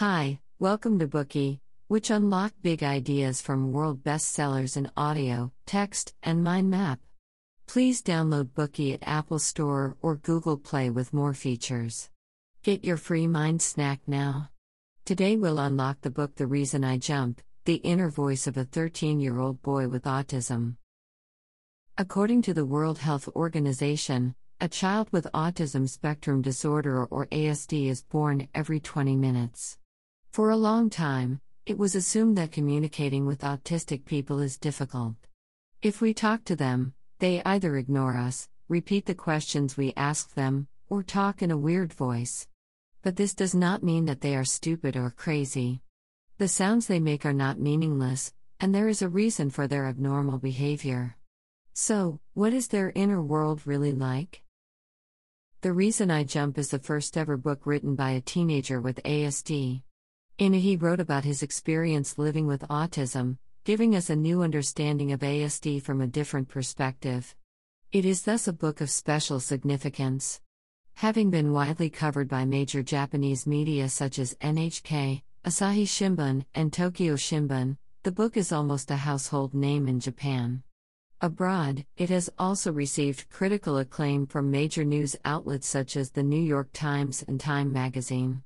Hi, welcome to Bookey, which unlock big ideas from world bestsellers in audio, text, and mind map. Please download Bookey at Apple Store or Google Play with more features. Get your free mind snack now. Today we'll unlock the book The Reason I Jump The Inner Voice of a 13 year old boy with autism. According to the World Health Organization, a child with autism spectrum disorder or ASD is born every 20 minutes. For a long time, it was assumed that communicating with autistic people is difficult. If we talk to them, they either ignore us, repeat the questions we ask them, or talk in a weird voice. But this does not mean that they are stupid or crazy. The sounds they make are not meaningless, and there is a reason for their abnormal behavior. So, what is their inner world really like? The Reason I Jump is the first ever book written by a teenager with ASD. In it, he wrote about his experience living with autism, giving us a new understanding of ASD from a different perspective. It is thus a book of special significance. Having been widely covered by major Japanese media such as NHK, Asahi Shimbun, and Tokyo Shimbun, the book is almost a household name in Japan. Abroad, it has also received critical acclaim from major news outlets such as the New York Times and Time magazine.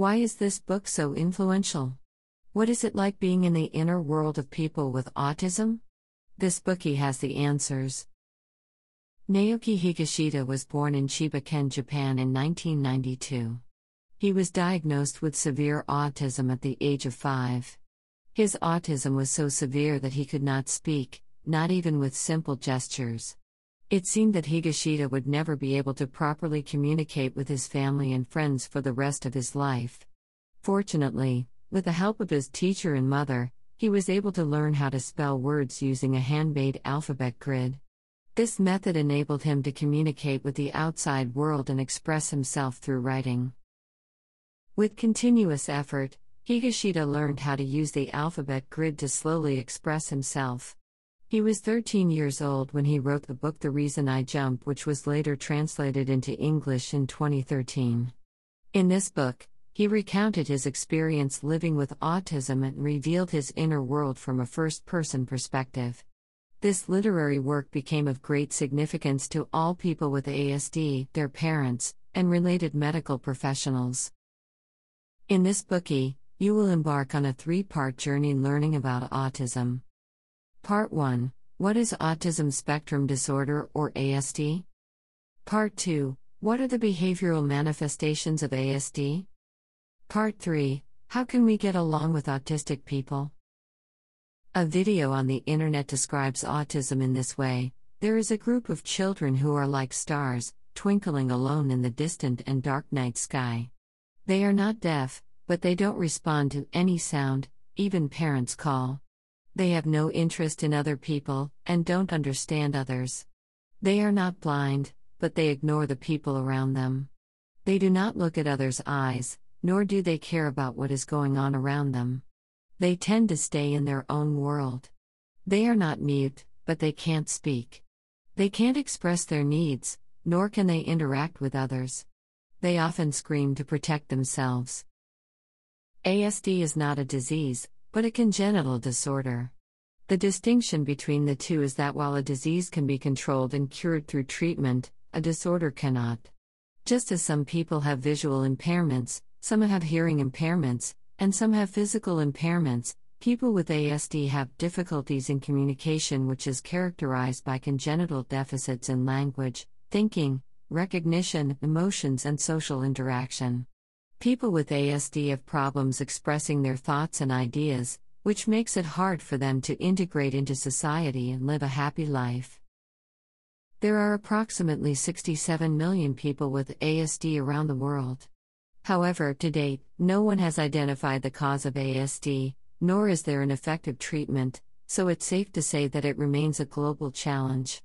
Why is this book so influential? What is it like being in the inner world of people with autism? This bookey has the answers. Naoki Higashida was born in Chiba-ken, Japan in 1992. He was diagnosed with severe autism at the age of five. His autism was so severe that he could not speak, not even with simple gestures. It seemed that Higashida would never be able to properly communicate with his family and friends for the rest of his life. Fortunately, with the help of his teacher and mother, he was able to learn how to spell words using a handmade alphabet grid. This method enabled him to communicate with the outside world and express himself through writing. With continuous effort, Higashida learned how to use the alphabet grid to slowly express himself. He was 13 years old when he wrote the book The Reason I Jump, which was later translated into English in 2013. In this book, he recounted his experience living with autism and revealed his inner world from a first person perspective. This literary work became of great significance to all people with ASD, their parents, and related medical professionals. In this bookey, you will embark on a three part journey learning about autism. Part 1 What is Autism Spectrum Disorder or ASD? Part 2 What are the behavioral manifestations of ASD? Part 3 How can we get along with autistic people? A video on the internet describes autism in this way there is a group of children who are like stars, twinkling alone in the distant and dark night sky. They are not deaf, but they don't respond to any sound, even parents call. They have no interest in other people, and don't understand others. They are not blind, but they ignore the people around them. They do not look at others' eyes, nor do they care about what is going on around them. They tend to stay in their own world. They are not mute, but they can't speak. They can't express their needs, nor can they interact with others. They often scream to protect themselves. ASD is not a disease, but a congenital disorder. The distinction between the two is that while a disease can be controlled and cured through treatment, a disorder cannot. Just as some people have visual impairments, some have hearing impairments, and some have physical impairments, people with ASD have difficulties in communication, which is characterized by congenital deficits in language, thinking, recognition, emotions, and social interaction. People with ASD have problems expressing their thoughts and ideas, which makes it hard for them to integrate into society and live a happy life. There are approximately 67 million people with ASD around the world. However, to date, no one has identified the cause of ASD, nor is there an effective treatment, so it's safe to say that it remains a global challenge.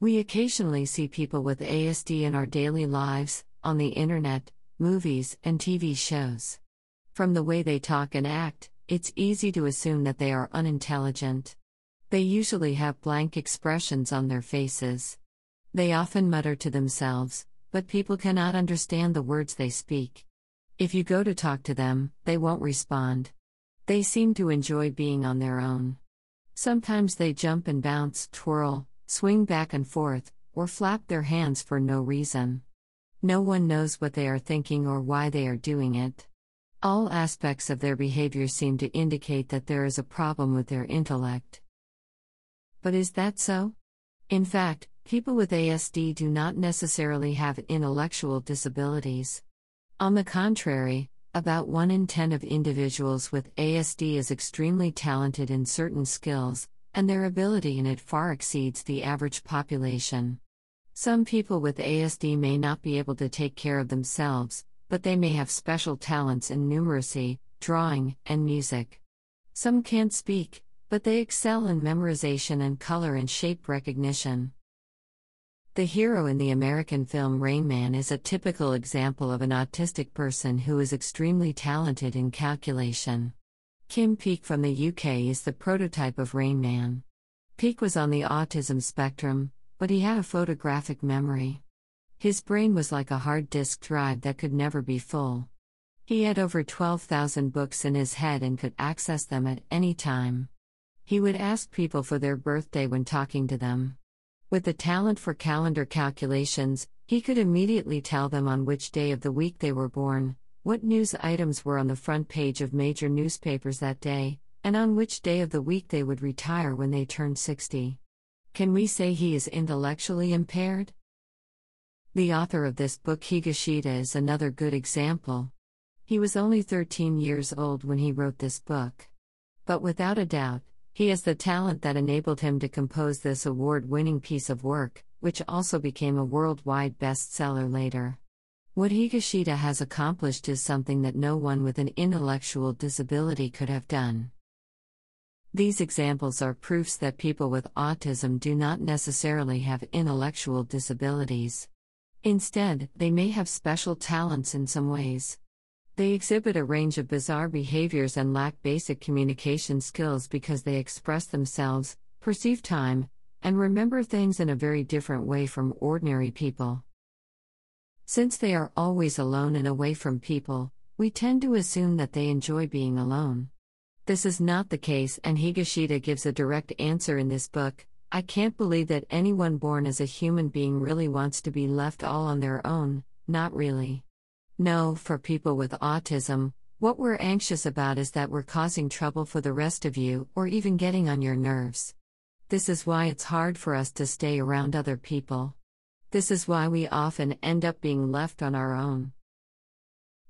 We occasionally see people with ASD in our daily lives, on the internet, movies, and TV shows. From the way they talk and act, it's easy to assume that they are unintelligent. They usually have blank expressions on their faces. They often mutter to themselves, but people cannot understand the words they speak. If you go to talk to them, they won't respond. They seem to enjoy being on their own. Sometimes they jump and bounce, twirl, swing back and forth, or flap their hands for no reason. No one knows what they are thinking or why they are doing it. All aspects of their behavior seem to indicate that there is a problem with their intellect. But is that so? In fact, people with ASD do not necessarily have intellectual disabilities. On the contrary, about 1 in 10 of individuals with ASD is extremely talented in certain skills, and their ability in it far exceeds the average population. Some people with ASD may not be able to take care of themselves, but they may have special talents in numeracy, drawing, and music. Some can't speak, but they excel in memorization and color and shape recognition. The hero in the American film Rain Man is a typical example of an autistic person who is extremely talented in calculation. Kim Peek from the UK is the prototype of Rain Man. Peek was on the autism spectrum, but he had a photographic memory. His brain was like a hard disk drive that could never be full. He had over 12,000 books in his head and could access them at any time. He would ask people for their birthday when talking to them. With the talent for calendar calculations, he could immediately tell them on which day of the week they were born, what news items were on the front page of major newspapers that day, and on which day of the week they would retire when they turned 60. Can we say he is intellectually impaired? The author of this book, Higashida, is another good example. He was only 13 years old when he wrote this book. But without a doubt, he has the talent that enabled him to compose this award winning piece of work, which also became a worldwide bestseller later. What Higashida has accomplished is something that no one with an intellectual disability could have done. These examples are proofs that people with autism do not necessarily have intellectual disabilities. Instead, they may have special talents in some ways. They exhibit a range of bizarre behaviors and lack basic communication skills because they express themselves, perceive time, and remember things in a very different way from ordinary people. Since they are always alone and away from people, we tend to assume that they enjoy being alone. This is not the case, and Higashida gives a direct answer in this book. I can't believe that anyone born as a human being really wants to be left all on their own, not really. No, for people with autism, what we're anxious about is that we're causing trouble for the rest of you or even getting on your nerves. This is why it's hard for us to stay around other people. This is why we often end up being left on our own.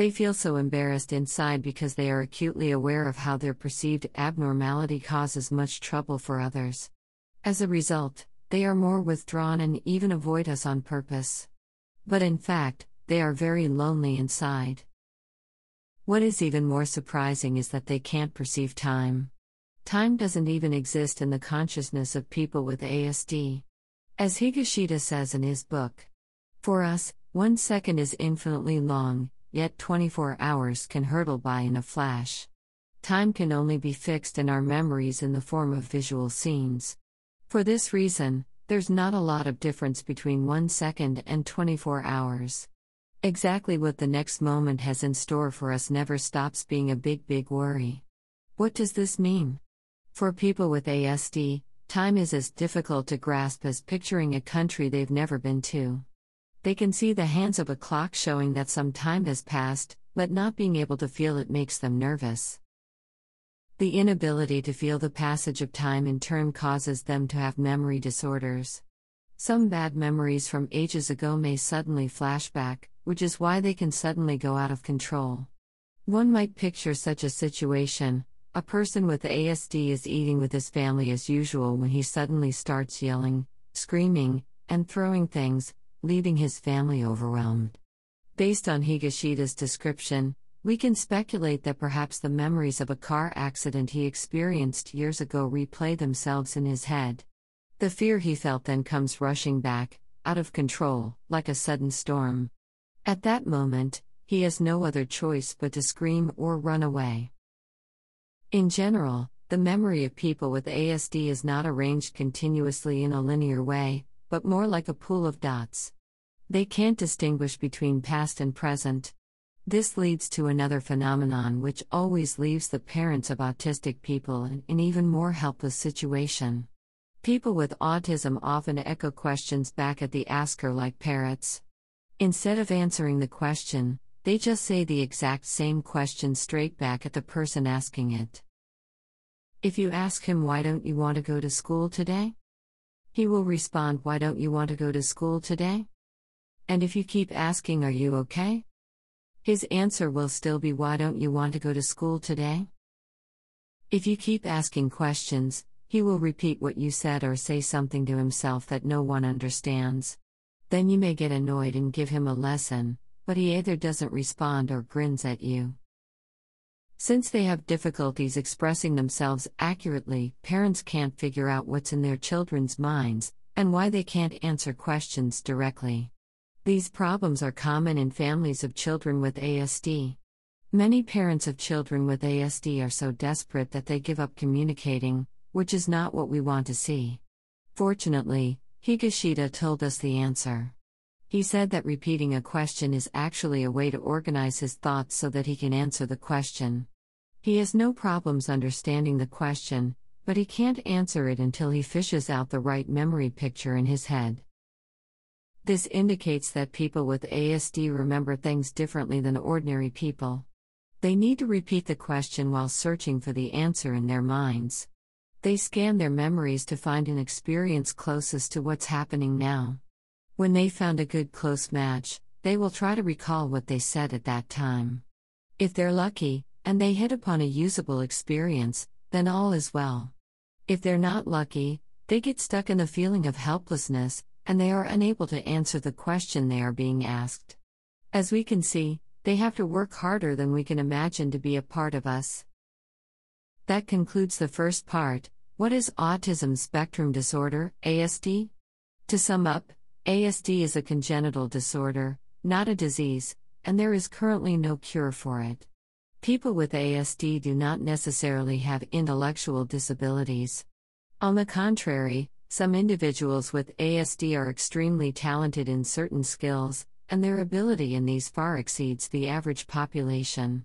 They feel so embarrassed inside because they are acutely aware of how their perceived abnormality causes much trouble for others. As a result, they are more withdrawn and even avoid us on purpose. But in fact, they are very lonely inside. What is even more surprising is that they can't perceive time. Time doesn't even exist in the consciousness of people with ASD. As Higashida says in his book, For us, one second is infinitely long, yet 24 hours can hurtle by in a flash. Time can only be fixed in our memories in the form of visual scenes. For this reason, there's not a lot of difference between one second and 24 hours. Exactly what the next moment has in store for us never stops being a big, big worry. What does this mean? For people with ASD, time is as difficult to grasp as picturing a country they've never been to. They can see the hands of a clock showing that some time has passed, but not being able to feel it makes them nervous. The inability to feel the passage of time in turn causes them to have memory disorders. Some bad memories from ages ago may suddenly flash back, which is why they can suddenly go out of control. One might picture such a situation a person with ASD is eating with his family as usual when he suddenly starts yelling, screaming, and throwing things, leaving his family overwhelmed. Based on Higashida's description, we can speculate that perhaps the memories of a car accident he experienced years ago replay themselves in his head. The fear he felt then comes rushing back, out of control, like a sudden storm. At that moment, he has no other choice but to scream or run away. In general, the memory of people with ASD is not arranged continuously in a linear way, but more like a pool of dots. They can't distinguish between past and present. This leads to another phenomenon which always leaves the parents of autistic people in an even more helpless situation. People with autism often echo questions back at the asker like parrots. Instead of answering the question, they just say the exact same question straight back at the person asking it. If you ask him, Why don't you want to go to school today? He will respond, Why don't you want to go to school today? And if you keep asking, Are you okay? His answer will still be, Why don't you want to go to school today? If you keep asking questions, he will repeat what you said or say something to himself that no one understands. Then you may get annoyed and give him a lesson, but he either doesn't respond or grins at you. Since they have difficulties expressing themselves accurately, parents can't figure out what's in their children's minds and why they can't answer questions directly. These problems are common in families of children with ASD. Many parents of children with ASD are so desperate that they give up communicating, which is not what we want to see. Fortunately, Higashida told us the answer. He said that repeating a question is actually a way to organize his thoughts so that he can answer the question. He has no problems understanding the question, but he can't answer it until he fishes out the right memory picture in his head. This indicates that people with ASD remember things differently than ordinary people. They need to repeat the question while searching for the answer in their minds. They scan their memories to find an experience closest to what's happening now. When they found a good close match, they will try to recall what they said at that time. If they're lucky, and they hit upon a usable experience, then all is well. If they're not lucky, they get stuck in the feeling of helplessness, and they are unable to answer the question they are being asked. As we can see, they have to work harder than we can imagine to be a part of us. That concludes the first part. What is autism spectrum disorder, ASD? To sum up, ASD is a congenital disorder, not a disease, and there is currently no cure for it. People with ASD do not necessarily have intellectual disabilities. On the contrary, some individuals with ASD are extremely talented in certain skills, and their ability in these far exceeds the average population.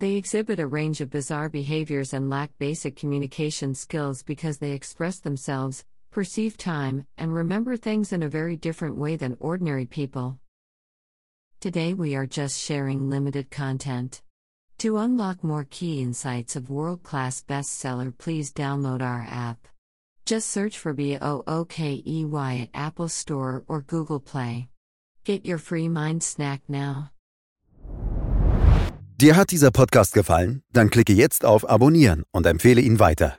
They exhibit a range of bizarre behaviors and lack basic communication skills because they express themselves, perceive time, and remember things in a very different way than ordinary people. Today we are just sharing limited content. To unlock more key insights of world class bestseller, please download our app. Just search for BOOKEY at Apple Store or Google Play. Get your free mind snack now. Dir hat dieser Podcast gefallen? Dann klicke jetzt auf Abonnieren und empfehle ihn weiter.